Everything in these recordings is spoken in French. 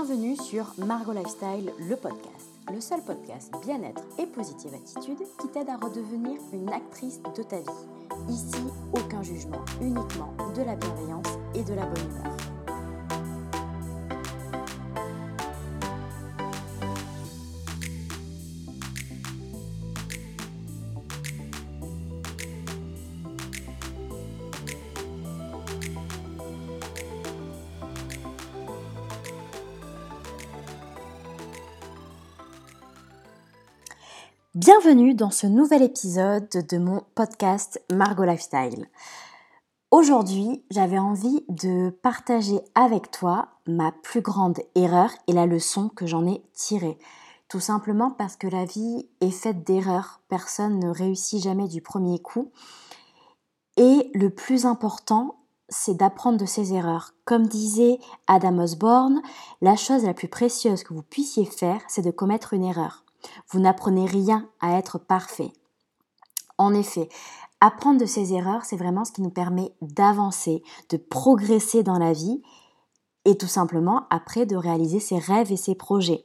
Bienvenue sur Margot Lifestyle, le podcast, le seul podcast bien-être et positive attitude qui t'aide à redevenir une actrice de ta vie. Ici, aucun jugement, uniquement de la bienveillance et de la bonne humeur. Bienvenue dans ce nouvel épisode de mon podcast Margot Lifestyle. Aujourd'hui, j'avais envie de partager avec toi ma plus grande erreur et la leçon que j'en ai tirée. Tout simplement parce que la vie est faite d'erreurs. Personne ne réussit jamais du premier coup. Et le plus important, c'est d'apprendre de ses erreurs. Comme disait Adam Osborne, la chose la plus précieuse que vous puissiez faire, c'est de commettre une erreur. Vous n'apprenez rien à être parfait. En effet, apprendre de ses erreurs, c'est vraiment ce qui nous permet d'avancer, de progresser dans la vie et tout simplement après de réaliser ses rêves et ses projets.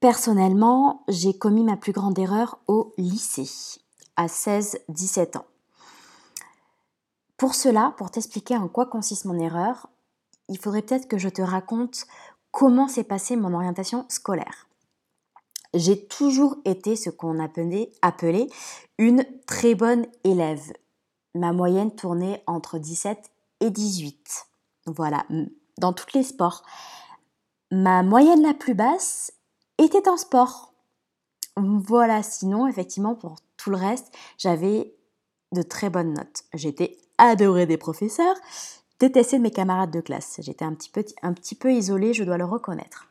Personnellement, j'ai commis ma plus grande erreur au lycée, à 16-17 ans. Pour cela, pour t'expliquer en quoi consiste mon erreur, il faudrait peut-être que je te raconte comment s'est passée mon orientation scolaire. J'ai toujours été ce qu'on appelait, appelait une très bonne élève. Ma moyenne tournait entre 17 et 18. Voilà, dans tous les sports. Ma moyenne la plus basse était en sport. Voilà, sinon, effectivement, pour tout le reste, j'avais de très bonnes notes. J'étais adorée des professeurs, détestée de mes camarades de classe. J'étais un petit peu, un petit peu isolée, je dois le reconnaître.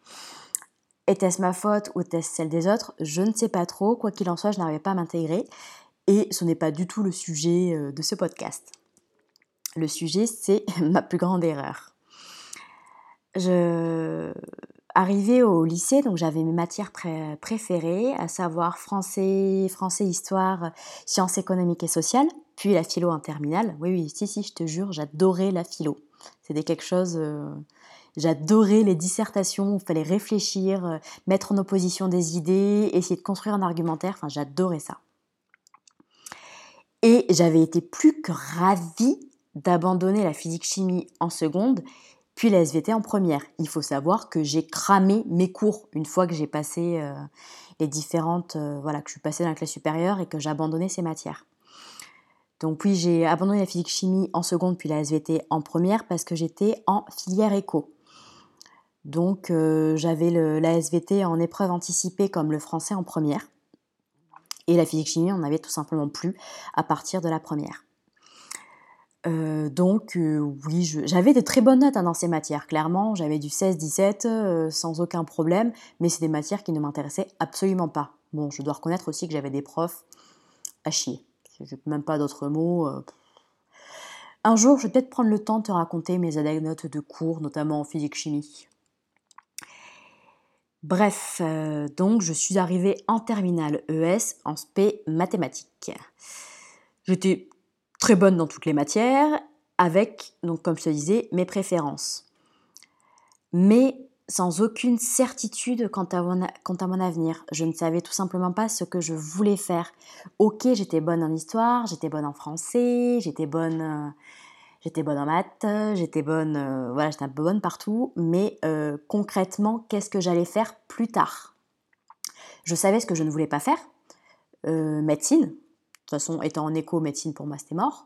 Était-ce ma faute ou était-ce celle des autres? Je ne sais pas trop. Quoi qu'il en soit, je n'arrivais pas à m'intégrer. Et ce n'est pas du tout le sujet euh, de ce podcast. Le sujet, c'est ma plus grande erreur. Je arrivée au lycée, donc j'avais mes matières préférées, à savoir français, français, histoire, sciences économiques et sociales, puis la philo en terminale. Oui, oui, si, si, je te jure, j'adorais la philo. C'était quelque chose. Euh, J'adorais les dissertations où il fallait réfléchir, euh, mettre en opposition des idées, essayer de construire un argumentaire. Enfin, j'adorais ça. Et j'avais été plus que ravie d'abandonner la physique-chimie en seconde, puis la SVT en première. Il faut savoir que j'ai cramé mes cours une fois que j'ai passé euh, les différentes, voilà, que je suis passée dans la classe supérieure et que j'ai abandonné ces matières. Donc oui, j'ai abandonné la physique-chimie en seconde, puis la SVT en première parce que j'étais en filière éco. Donc euh, j'avais la SVT en épreuve anticipée comme le français en première. Et la physique-chimie, on n'avait tout simplement plus à partir de la première. Euh, donc euh, oui, j'avais de très bonnes notes hein, dans ces matières, clairement. J'avais du 16-17 sans aucun problème, mais c'est des matières qui ne m'intéressaient absolument pas. Bon, je dois reconnaître aussi que j'avais des profs à chier. Je n'ai même pas d'autres mots. Un jour, je vais peut-être prendre le temps de te raconter mes anecdotes de cours, notamment en physique-chimie. Bref, euh, donc je suis arrivée en terminale ES en SP mathématiques. J'étais très bonne dans toutes les matières, avec, donc comme je te disais, mes préférences. Mais sans aucune certitude quant à, mon, quant à mon avenir. Je ne savais tout simplement pas ce que je voulais faire. Ok, j'étais bonne en histoire, j'étais bonne en français, j'étais bonne euh, bonne en maths, j'étais bonne, euh, voilà, j'étais un peu bonne partout, mais euh, concrètement, qu'est-ce que j'allais faire plus tard? Je savais ce que je ne voulais pas faire, médecine. De toute façon, étant en éco, médecine pour moi c'était mort.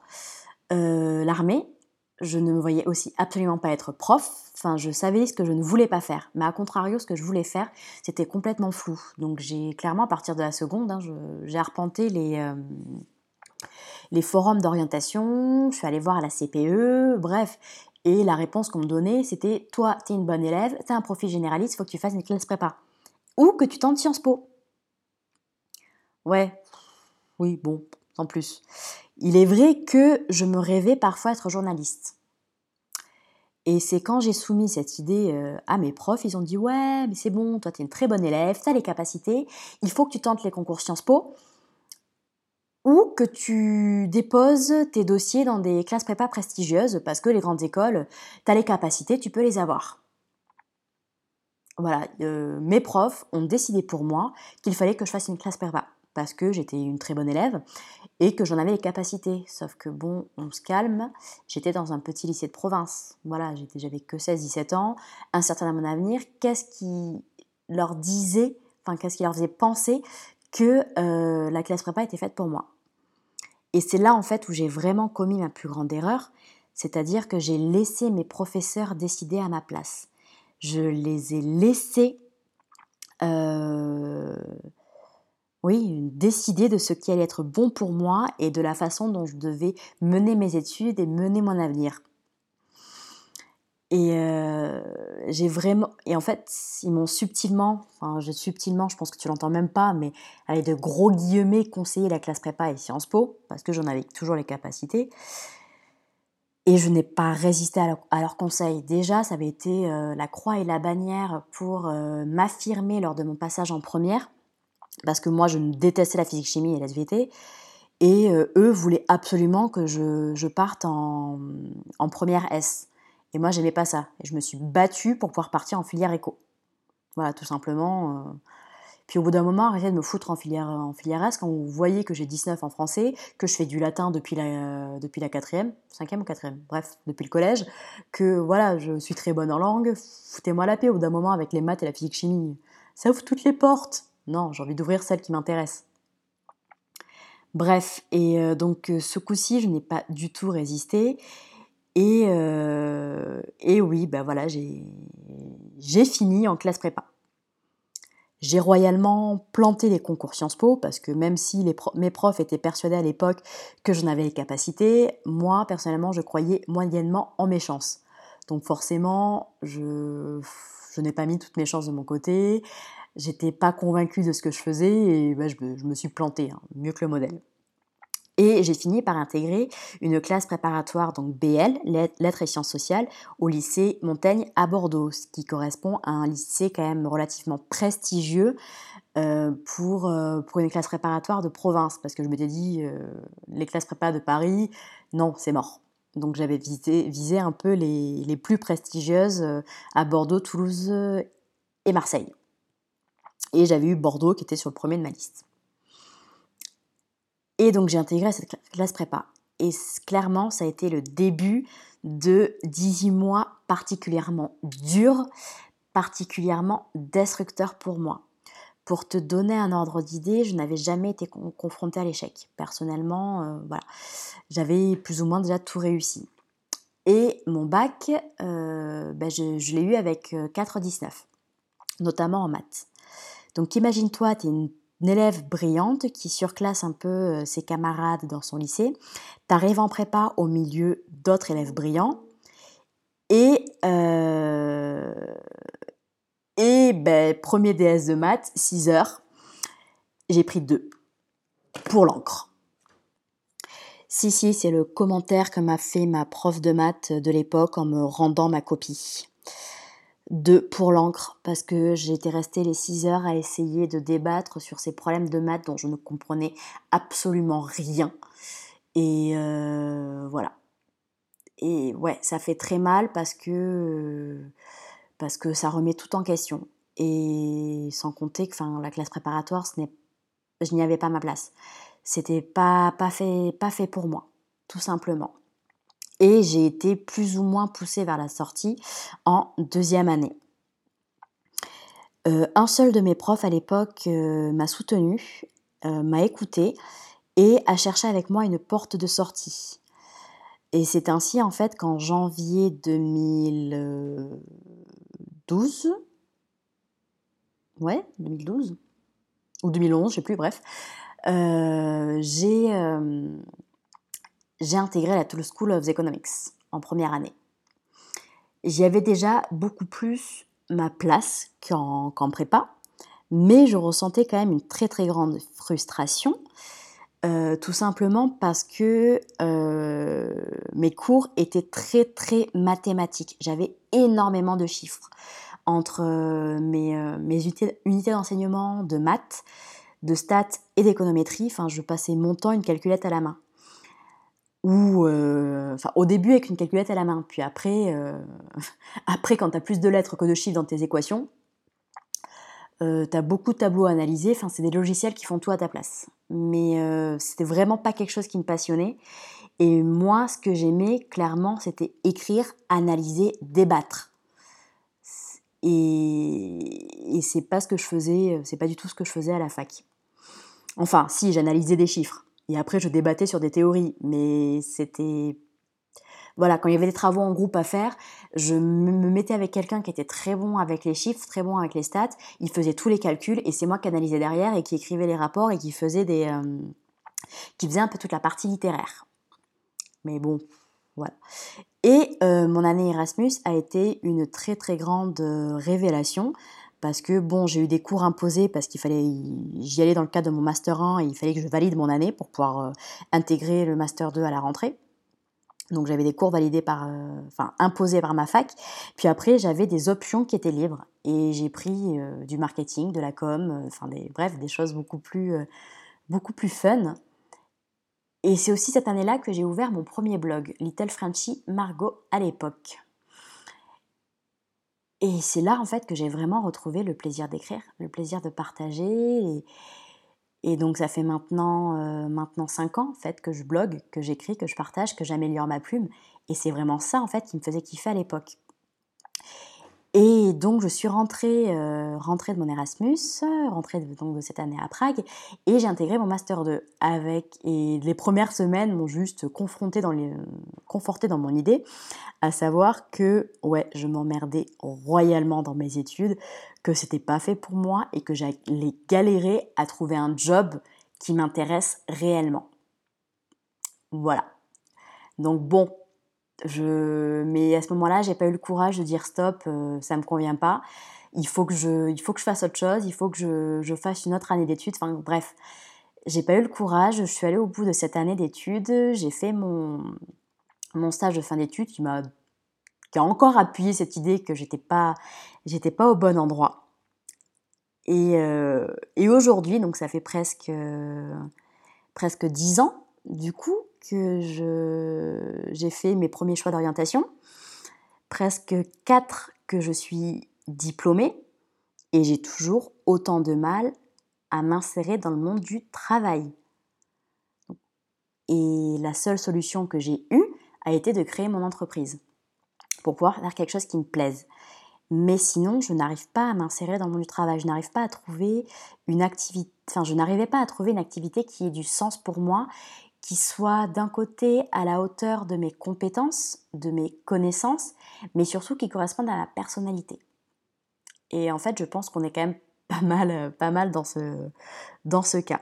L'armée, je ne me voyais aussi absolument pas être prof. Enfin, je savais ce que je ne voulais pas faire. Mais à contrario, ce que je voulais faire, c'était complètement flou. Donc j'ai clairement, à partir de la seconde, hein, j'ai arpenté les, les forums d'orientation, je suis allée voir la CPE, bref. Et la réponse qu'on me donnait, c'était Toi, tu es une bonne élève, tu as un profil généraliste, il faut que tu fasses une classe prépa. Ou que tu tentes Sciences Po. Ouais, oui, bon, en plus. Il est vrai que je me rêvais parfois être journaliste. Et c'est quand j'ai soumis cette idée euh, à mes profs, ils ont dit Ouais, mais c'est bon, toi, tu es une très bonne élève, tu as les capacités, il faut que tu tentes les concours Sciences Po ou que tu déposes tes dossiers dans des classes prépa prestigieuses parce que les grandes écoles, tu as les capacités, tu peux les avoir. voilà, mes profs ont décidé pour moi qu'il fallait que je fasse une classe prépa parce que j'étais une très bonne élève et que j'en avais les capacités. Sauf que bon, on se calme, j'étais dans un petit lycée de province. Voilà, j'avais que 16-17 ans, incertain à mon avenir. Qu'est-ce qui leur disait, enfin, qu'est-ce qui leur faisait penser que euh, la classe prépa était faite pour moi? Et c'est là, en fait, où j'ai vraiment commis ma plus grande erreur, c'est-à-dire que j'ai laissé mes professeurs décider à ma place. Je les ai laissés. Euh, oui, décider de ce qui allait être bon pour moi et de la façon dont je devais mener mes études et mener mon avenir. Et euh, j'ai vraiment. Et en fait, ils m'ont subtilement, enfin, je, subtilement, je pense que tu l'entends même pas, mais avec de gros guillemets, conseillé la classe prépa et Sciences Po, parce que j'en avais toujours les capacités. Et je n'ai pas résisté à, leurs conseils. Déjà, ça avait été euh, la croix et la bannière pour euh, m'affirmer lors de mon passage en première parce que moi je détestais la physique-chimie et la SVT, et euh, eux voulaient absolument que je, parte en, première S. Et moi j'aimais pas ça. Et je me suis battue pour pouvoir partir en filière éco. Voilà, tout simplement. Euh. Puis au bout d'un moment, arrêtez de me foutre en filière, en filière S quand vous voyez que j'ai 19 en français, que je fais du latin depuis la, depuis la quatrième, cinquième ou quatrième, bref, depuis le collège, que voilà, je suis très bonne en langue, foutez-moi la paix au bout d'un moment avec les maths et la physique-chimie. Ça ouvre toutes les portes. Non, j'ai envie d'ouvrir celle qui m'intéresse. Bref, et euh, donc euh, ce coup-ci, je n'ai pas du tout résisté. Et, euh, oui, ben voilà, j'ai fini en classe prépa. J'ai royalement planté les concours Sciences Po parce que même si mes profs étaient persuadés à l'époque que je n'avais les capacités, moi personnellement je croyais moyennement en mes chances. Donc forcément, je n'ai pas mis toutes mes chances de mon côté j'étais pas convaincue de ce que je faisais et bah, je, me, suis plantée, hein, mieux que le modèle. Et j'ai fini par intégrer une classe préparatoire, donc BL, Lettres et Sciences sociales, au lycée Montaigne à Bordeaux, ce qui correspond à un lycée quand même relativement prestigieux euh, pour, euh, pour une classe préparatoire de province, parce que je m'étais dit, euh, les classes prépa de Paris, non, c'est mort. Donc j'avais visé, un peu les plus prestigieuses à Bordeaux, Toulouse et Marseille. Et j'avais eu Bordeaux qui était sur le premier de ma liste. Et donc j'ai intégré cette classe prépa. Et clairement, ça a été le début de 18 mois particulièrement durs, particulièrement destructeurs pour moi. Pour te donner un ordre d'idée, je n'avais jamais été confrontée à l'échec. Personnellement, euh, voilà, j'avais plus ou moins déjà tout réussi. Et mon bac, euh, ben je, je l'ai eu avec 4,19, euh, notamment en maths. Donc imagine-toi, tu es une, élève brillante qui surclasse un peu euh, ses camarades dans son lycée. Tu arrives en prépa au milieu d'autres élèves brillants. Et, euh, et ben, premier DS de maths, 6 heures, j'ai pris 2 pour l'encre. Si, si, c'est le commentaire que m'a fait ma prof de maths de l'époque en me rendant ma copie. 2 pour l'encre parce que j'étais restée les 6 heures à essayer de débattre sur ces problèmes de maths dont je ne comprenais absolument rien. Et euh, voilà. Et ouais, ça fait très mal parce que, parce que ça remet tout en question. Et sans compter que la classe préparatoire, ce je n'y avais pas ma place. C'était pas, pas, fait, pas fait pour moi, tout simplement et j'ai été plus ou moins poussée vers la sortie en deuxième année. Euh, un seul de mes profs à l'époque euh, m'a soutenue, euh, m'a écoutée et a cherché avec moi une porte de sortie. Et c'est ainsi en fait qu'en janvier 2012, ouais, 2012 ou 2011, je sais plus, bref, j'ai j'ai intégré la Toulouse School of Economics en première année. J'y avais déjà beaucoup plus ma place qu'en prépa, mais je ressentais quand même une très très grande frustration, euh, tout simplement parce que euh, mes cours étaient très très mathématiques. J'avais énormément de chiffres entre euh, mes, unités, unités d'enseignement de maths, de stats et d'économétrie. Enfin, je passais mon temps une calculette à la main ou euh, au début avec une calculette à la main, puis après, euh, après quand tu as plus de lettres que de chiffres dans tes équations, euh, tu as beaucoup de tableaux à analyser, enfin, c'est des logiciels qui font tout à ta place. Mais euh, c'était vraiment pas quelque chose qui me passionnait. Et moi, ce que j'aimais, clairement, c'était écrire, analyser, débattre. Et, et c'est pas ce que je faisais, c'est pas du tout ce que je faisais à la fac. Enfin, si, j'analysais des chiffres. Et après, je débattais sur des théories. Mais c'était voilà, quand il y avait des travaux en groupe à faire, je me mettais avec quelqu'un qui était très bon avec les chiffres, très bon avec les stats. Il faisait tous les calculs et c'est moi qui analysais derrière et qui écrivais les rapports et qui faisait des, euh, qui faisait un peu toute la partie littéraire. Mais bon, voilà. Et euh, mon année Erasmus a été une très très grande euh, révélation parce que bon, j'ai eu des cours imposés parce qu'il fallait, j'y allais dans le cadre de mon master 1 et il fallait que je valide mon année pour pouvoir intégrer le master 2 à la rentrée. Donc j'avais des cours validés par, euh, enfin imposés par ma fac. Puis après j'avais des options qui étaient libres et j'ai pris euh, du marketing, de la com, euh, enfin des, bref des choses beaucoup plus, beaucoup plus fun. Et c'est aussi cette année-là que j'ai ouvert mon premier blog, Little Frenchy Margot à l'époque. Et c'est là en fait que j'ai vraiment retrouvé le plaisir d'écrire, le plaisir de partager et, donc ça fait maintenant, euh, maintenant 5 ans en fait que je blogue, que j'écris, que je partage, que j'améliore ma plume. Et c'est vraiment ça en fait qui me faisait kiffer à l'époque. Et donc je suis rentrée, euh, rentrée de mon Erasmus, rentrée de, donc de cette année à Prague, et j'ai intégré mon master 2 avec. Et les premières semaines m'ont juste confronté dans les, conforté dans mon idée, à savoir que ouais, je m'emmerdais royalement dans mes études, que c'était pas fait pour moi et que j'allais galérer à trouver un job qui m'intéresse réellement. Voilà. Donc bon, mais à ce moment-là, j'ai pas eu le courage de dire stop, euh, ça me convient pas. Il faut que je, il faut que je fasse autre chose. Il faut que je, je fasse une autre année d'études. Enfin bref, j'ai pas eu le courage. Je suis allée au bout de cette année d'études. J'ai fait mon, mon stage de fin d'études qui m'a, qui a encore appuyé cette idée que j'étais pas, j'étais pas au bon endroit. Et, euh, et aujourd'hui, donc ça fait presque, presque dix ans, du coup, que j'ai fait mes premiers choix d'orientation, presque quatre que je suis diplômée, et j'ai toujours autant de mal à m'insérer dans le monde du travail. Et la seule solution que j'ai eue a été de créer mon entreprise pour pouvoir faire quelque chose qui me plaise. Mais sinon, je n'arrive pas à m'insérer dans le monde du travail. Je n'arrive pas à trouver une activité, enfin, je n'arrivais pas à trouver une activité qui ait du sens pour moi qui soit d'un côté à la hauteur de mes compétences, de mes connaissances, mais surtout qui correspondent à la personnalité. Et en fait, je pense qu'on est quand même pas mal, dans, ce, cas.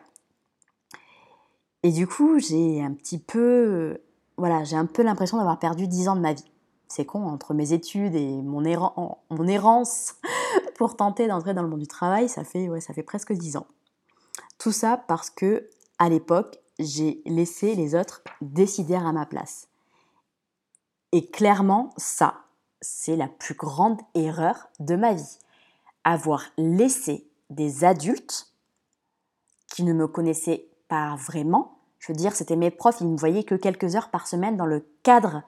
Et du coup, j'ai un petit peu, voilà, j'ai un peu l'impression d'avoir perdu 10 ans de ma vie. C'est con, entre mes études et mon, errance pour tenter d'entrer dans le monde du travail, ça fait, ça fait presque 10 ans. Tout ça parce que, à l'époque, j'ai laissé les autres décider à ma place. Et clairement, ça, c'est la plus grande erreur de ma vie. Avoir laissé des adultes qui ne me connaissaient pas vraiment, je veux dire, c'était mes profs, ils ne me voyaient que quelques heures par semaine dans le cadre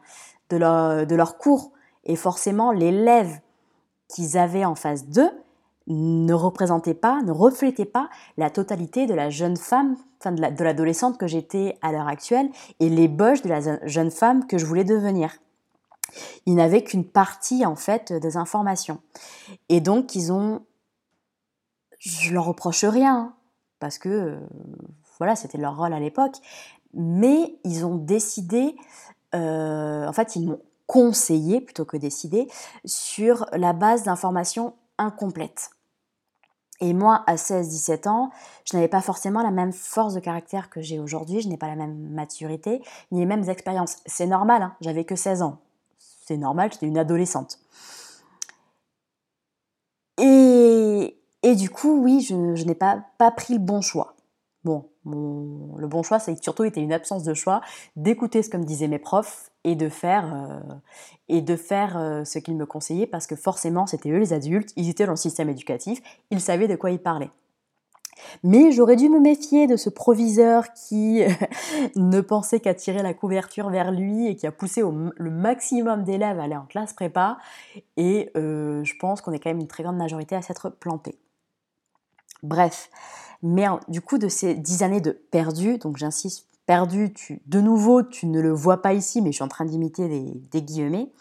de leur, de leur cours. Et forcément, l'élève qu'ils avaient en face d'eux, ne représentait pas, ne reflétait pas la totalité de la jeune femme, enfin de l'adolescente que j'étais à l'heure actuelle et l'ébauche de la jeune femme que je voulais devenir. Ils n'avaient qu'une partie en fait des informations. Et donc ils ont, je leur reproche rien parce que euh, voilà c'était leur rôle à l'époque, mais ils ont décidé, euh, en fait ils m'ont conseillé plutôt que décidé sur la base d'informations incomplètes. Et moi, à 16-17 ans, je n'avais pas forcément la même force de caractère que j'ai aujourd'hui, je n'ai pas la même maturité, ni les mêmes expériences. C'est normal, hein, j'avais que 16 ans. C'est normal, j'étais une adolescente. Et, et du coup, oui, je, n'ai pas, pas pris le bon choix. Bon, le bon choix, ça a surtout été une absence de choix, d'écouter ce que me disaient mes profs et de faire, euh, et de faire euh, ce qu'ils me conseillaient parce que forcément, c'était eux les adultes, ils étaient dans le système éducatif, ils savaient de quoi ils parlaient. Mais j'aurais dû me méfier de ce proviseur qui ne pensait qu'à tirer la couverture vers lui et qui a poussé le maximum d'élèves à aller en classe prépa. Et euh, je pense qu'on est quand même une très grande majorité à s'être planté. Bref, mais du coup, de ces dix années de perdu, donc j'insiste, perdu, tu, de nouveau, tu ne le vois pas ici, mais je suis en train d'imiter des, guillemets,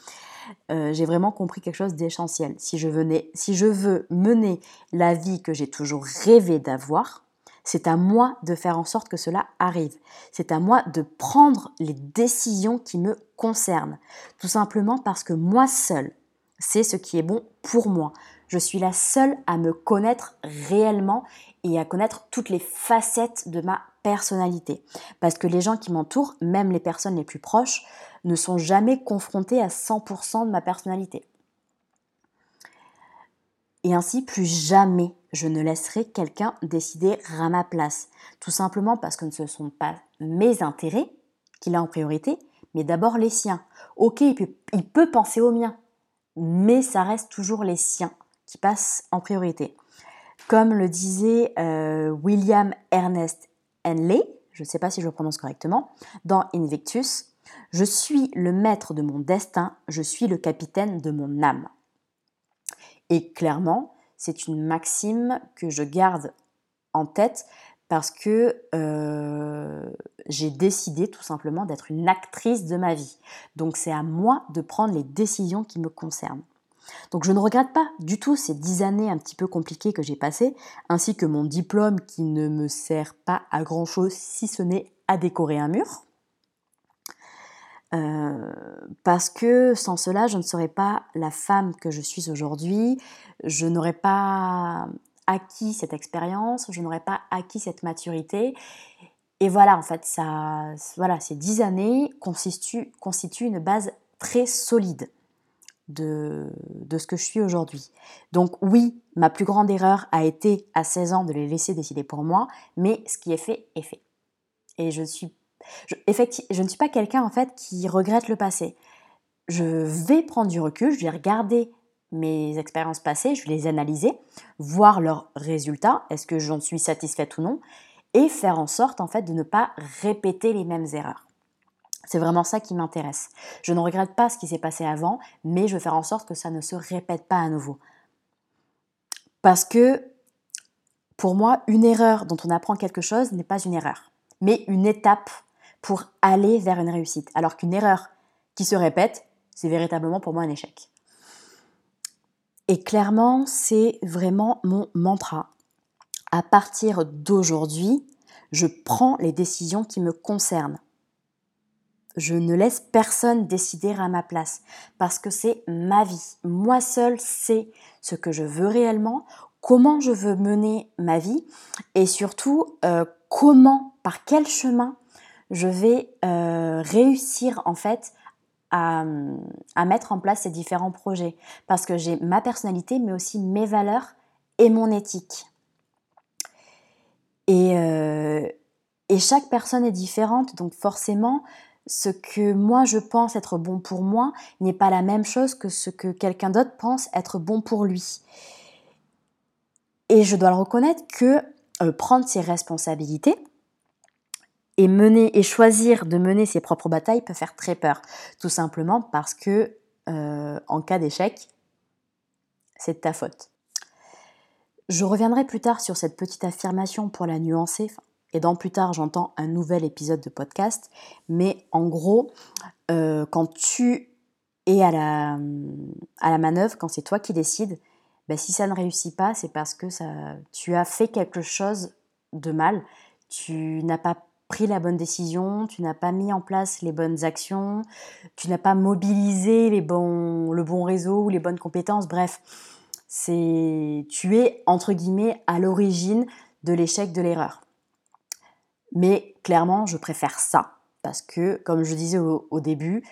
euh, j'ai vraiment compris quelque chose d'essentiel. Si, je si je veux mener la vie que j'ai toujours rêvé d'avoir, c'est à moi de faire en sorte que cela arrive. C'est à moi de prendre les décisions qui me concernent. Tout simplement parce que moi seule, c'est ce qui est bon pour moi. Je suis la seule à me connaître réellement et à connaître toutes les facettes de ma personnalité. Parce que les gens qui m'entourent, même les personnes les plus proches, ne sont jamais confrontés à 100% de ma personnalité. Et ainsi, plus jamais je ne laisserai quelqu'un décider à ma place. Tout simplement parce que ce ne sont pas mes intérêts qu'il a en priorité, mais d'abord les siens. Ok, il peut, penser aux miens, mais ça reste toujours les siens qui passent en priorité. Comme le disait euh, William Ernest Henley, je ne sais pas si je le prononce correctement, dans Invictus, je suis le maître de mon destin, je suis le capitaine de mon âme. Et clairement, c'est une maxime que je garde en tête parce que euh, j'ai décidé tout simplement d'être une actrice de ma vie. Donc c'est à moi de prendre les décisions qui me concernent. Donc je ne regrette pas du tout ces dix années un petit peu compliquées que j'ai passées, ainsi que mon diplôme qui ne me sert pas à grand chose si ce n'est à décorer un mur. Euh, parce que sans cela, je ne serais pas la femme que je suis aujourd'hui, je n'aurais pas acquis cette expérience, je n'aurais pas acquis cette maturité. Et voilà, en fait, ça, voilà, ces dix années constituent, constituent une base très solide de, de ce que je suis aujourd'hui. Donc oui, ma plus grande erreur a été à 16 ans de les laisser décider pour moi, mais ce qui est fait est fait. Et je suis, je, je ne suis pas quelqu'un en fait qui regrette le passé. Je vais prendre du recul, je vais regarder mes expériences passées, je vais les analyser, voir leurs résultats, est-ce que j'en suis satisfaite ou non, et faire en sorte en fait de ne pas répéter les mêmes erreurs. C'est vraiment ça qui m'intéresse. Je ne regrette pas ce qui s'est passé avant, mais je veux faire en sorte que ça ne se répète pas à nouveau. Parce que pour moi, une erreur dont on apprend quelque chose n'est pas une erreur, mais une étape pour aller vers une réussite. Alors qu'une erreur qui se répète, c'est véritablement pour moi un échec. Et clairement, c'est vraiment mon mantra. À partir d'aujourd'hui, je prends les décisions qui me concernent. Je ne laisse personne décider à ma place parce que c'est ma vie. Moi seule sais ce que je veux réellement, comment je veux mener ma vie et surtout euh, comment, par quel chemin je vais euh, réussir en fait à, à, mettre en place ces différents projets. Parce que j'ai ma personnalité mais aussi mes valeurs et mon éthique. Et, euh, et chaque personne est différente, donc forcément, ce que moi je pense être bon pour moi n'est pas la même chose que ce que quelqu'un d'autre pense être bon pour lui. Et je dois le reconnaître que euh, prendre ses responsabilités et mener et choisir de mener ses propres batailles peut faire très peur, tout simplement parce que euh, en cas d'échec, c'est de ta faute. Je reviendrai plus tard sur cette petite affirmation pour la nuancer, et dans plus tard j'entends un nouvel épisode de podcast. Mais en gros, euh, quand tu es à la, à la manœuvre, quand c'est toi qui décides, ben, si ça ne réussit pas, c'est parce que ça, tu as fait quelque chose de mal. Tu n'as pas pris la bonne décision, tu n'as pas mis en place les bonnes actions, tu n'as pas mobilisé les bons, le bon réseau ou les bonnes compétences. Bref, c'est tu es entre guillemets à l'origine de l'échec de l'erreur. Mais clairement, je préfère ça parce que, comme je disais au, début,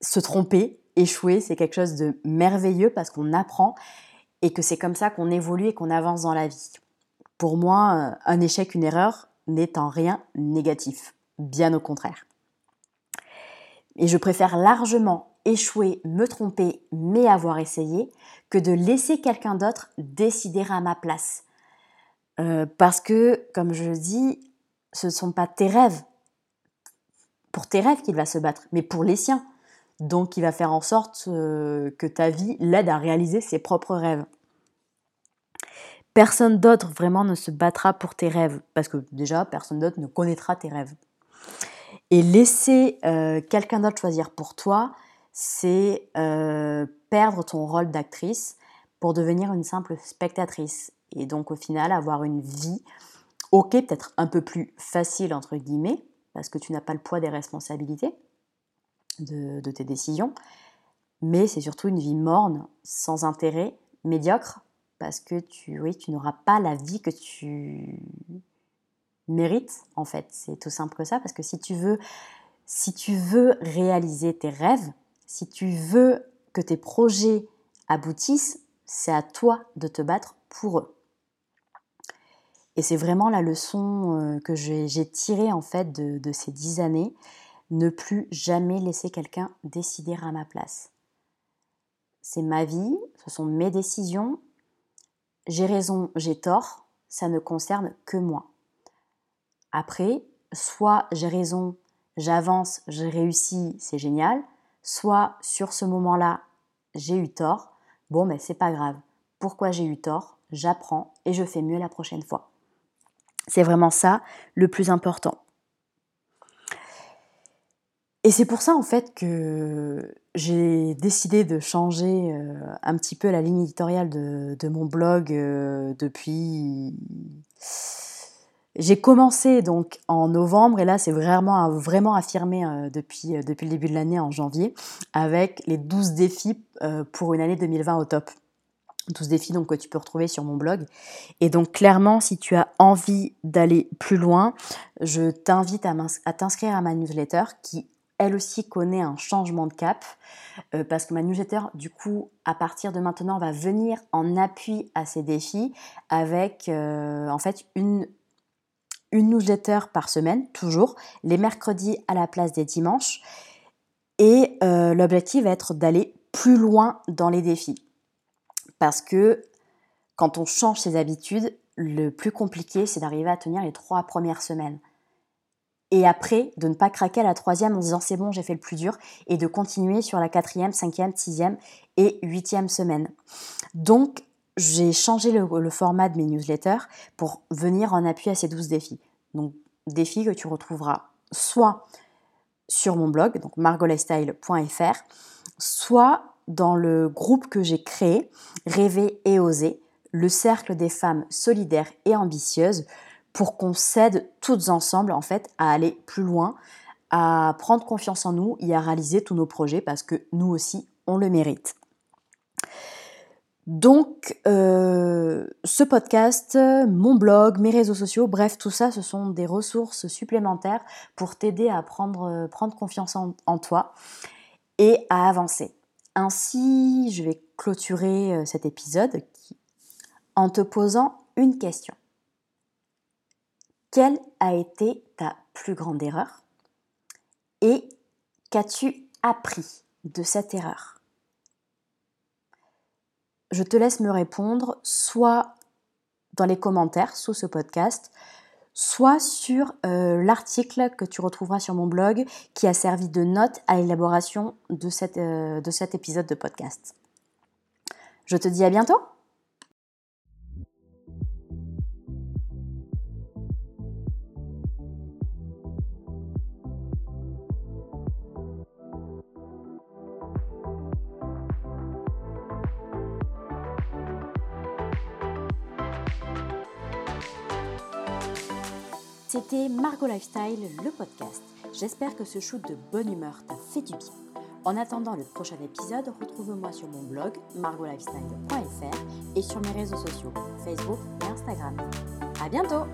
se tromper, échouer, c'est quelque chose de merveilleux parce qu'on apprend et que c'est comme ça qu'on évolue et qu'on avance dans la vie. Pour moi, euh, un échec, une erreur n'est en rien négatif, bien au contraire. Et je préfère largement échouer, me tromper, mais avoir essayé, que de laisser quelqu'un d'autre décider à ma place. Euh, parce que, comme je dis, ce ne sont pas tes rêves, pour tes rêves qu'il va se battre, mais pour les siens. Donc il va faire en sorte euh, que ta vie l'aide à réaliser ses propres rêves. Personne d'autre vraiment ne se battra pour tes rêves, parce que déjà, personne d'autre ne connaîtra tes rêves. Et laisser euh, quelqu'un d'autre choisir pour toi, c'est euh, perdre ton rôle d'actrice pour devenir une simple spectatrice. Et donc au final, avoir une vie, ok, peut-être un peu plus facile, entre guillemets, parce que tu n'as pas le poids des responsabilités de, tes décisions, mais c'est surtout une vie morne, sans intérêt, médiocre, parce que tu, oui, tu n'auras pas la vie que tu mérites, en fait. C'est tout simple que ça, parce que si tu veux, si tu veux réaliser tes rêves, si tu veux que tes projets aboutissent, c'est à toi de te battre pour eux. Et c'est vraiment la leçon euh, que j'ai tirée en fait de, de ces dix années, ne plus jamais laisser quelqu'un décider à ma place. C'est ma vie, ce sont mes décisions, j'ai raison, j'ai tort, ça ne concerne que moi. Après, soit j'ai raison, j'avance, j'ai réussi, c'est génial, soit sur ce moment-là, j'ai eu tort, bon mais c'est pas grave. Pourquoi j'ai eu tort? J'apprends et je fais mieux la prochaine fois. C'est vraiment ça le plus important. Et c'est pour ça en fait que j'ai décidé de changer euh, un petit peu la ligne éditoriale de, mon blog euh, depuis. J'ai commencé donc en novembre et là c'est vraiment, affirmé euh, depuis, depuis le début de l'année en janvier avec les 12 défis pour une année 2020 au top. 12 défis donc que tu peux retrouver sur mon blog. Et donc clairement, si tu as envie d'aller plus loin, je t'invite à t'inscrire à ma newsletter qui elle aussi connaît un changement de cap euh, parce que ma newsletter, du coup, à partir de maintenant, va venir en appui à ces défis avec euh, en fait une, une newsletter par semaine, toujours, les mercredis à la place des dimanches. Et euh, l'objectif va être d'aller plus loin dans les défis. Parce que quand on change ses habitudes, le plus compliqué, c'est d'arriver à tenir les trois premières semaines et après de ne pas craquer à la troisième en disant c'est bon, j'ai fait le plus dur, et de continuer sur la quatrième, cinquième, sixième et huitième semaine. Donc, j'ai changé le, format de mes newsletters pour venir en appui à ces 12 défis. Donc, défis que tu retrouveras soit sur mon blog, donc margolestyle.fr, soit dans le groupe que j'ai créé, Rêver et Oser, le cercle des femmes solidaires et ambitieuses, pour qu'on s'aide toutes ensemble en fait à aller plus loin, à prendre confiance en nous et à réaliser tous nos projets parce que nous aussi on le mérite. Donc, euh, ce podcast, mon blog, mes réseaux sociaux, bref, tout ça, ce sont des ressources supplémentaires pour t'aider à prendre, confiance en, toi et à avancer. Ainsi, je vais clôturer euh, cet épisode en te posant une question. Quelle a été ta plus grande erreur Et qu'as-tu appris de cette erreur? Je te laisse me répondre soit dans les commentaires sous ce podcast, soit sur euh, l'article que tu retrouveras sur mon blog qui a servi de note à l'élaboration de, euh, de cet épisode de podcast. Je te dis à bientôt C'était Margot Lifestyle, le podcast. J'espère que ce shoot de bonne humeur t'a fait du bien. En attendant le prochain épisode, retrouve-moi sur mon blog margolifestyle.fr et sur mes réseaux sociaux Facebook et Instagram. À bientôt!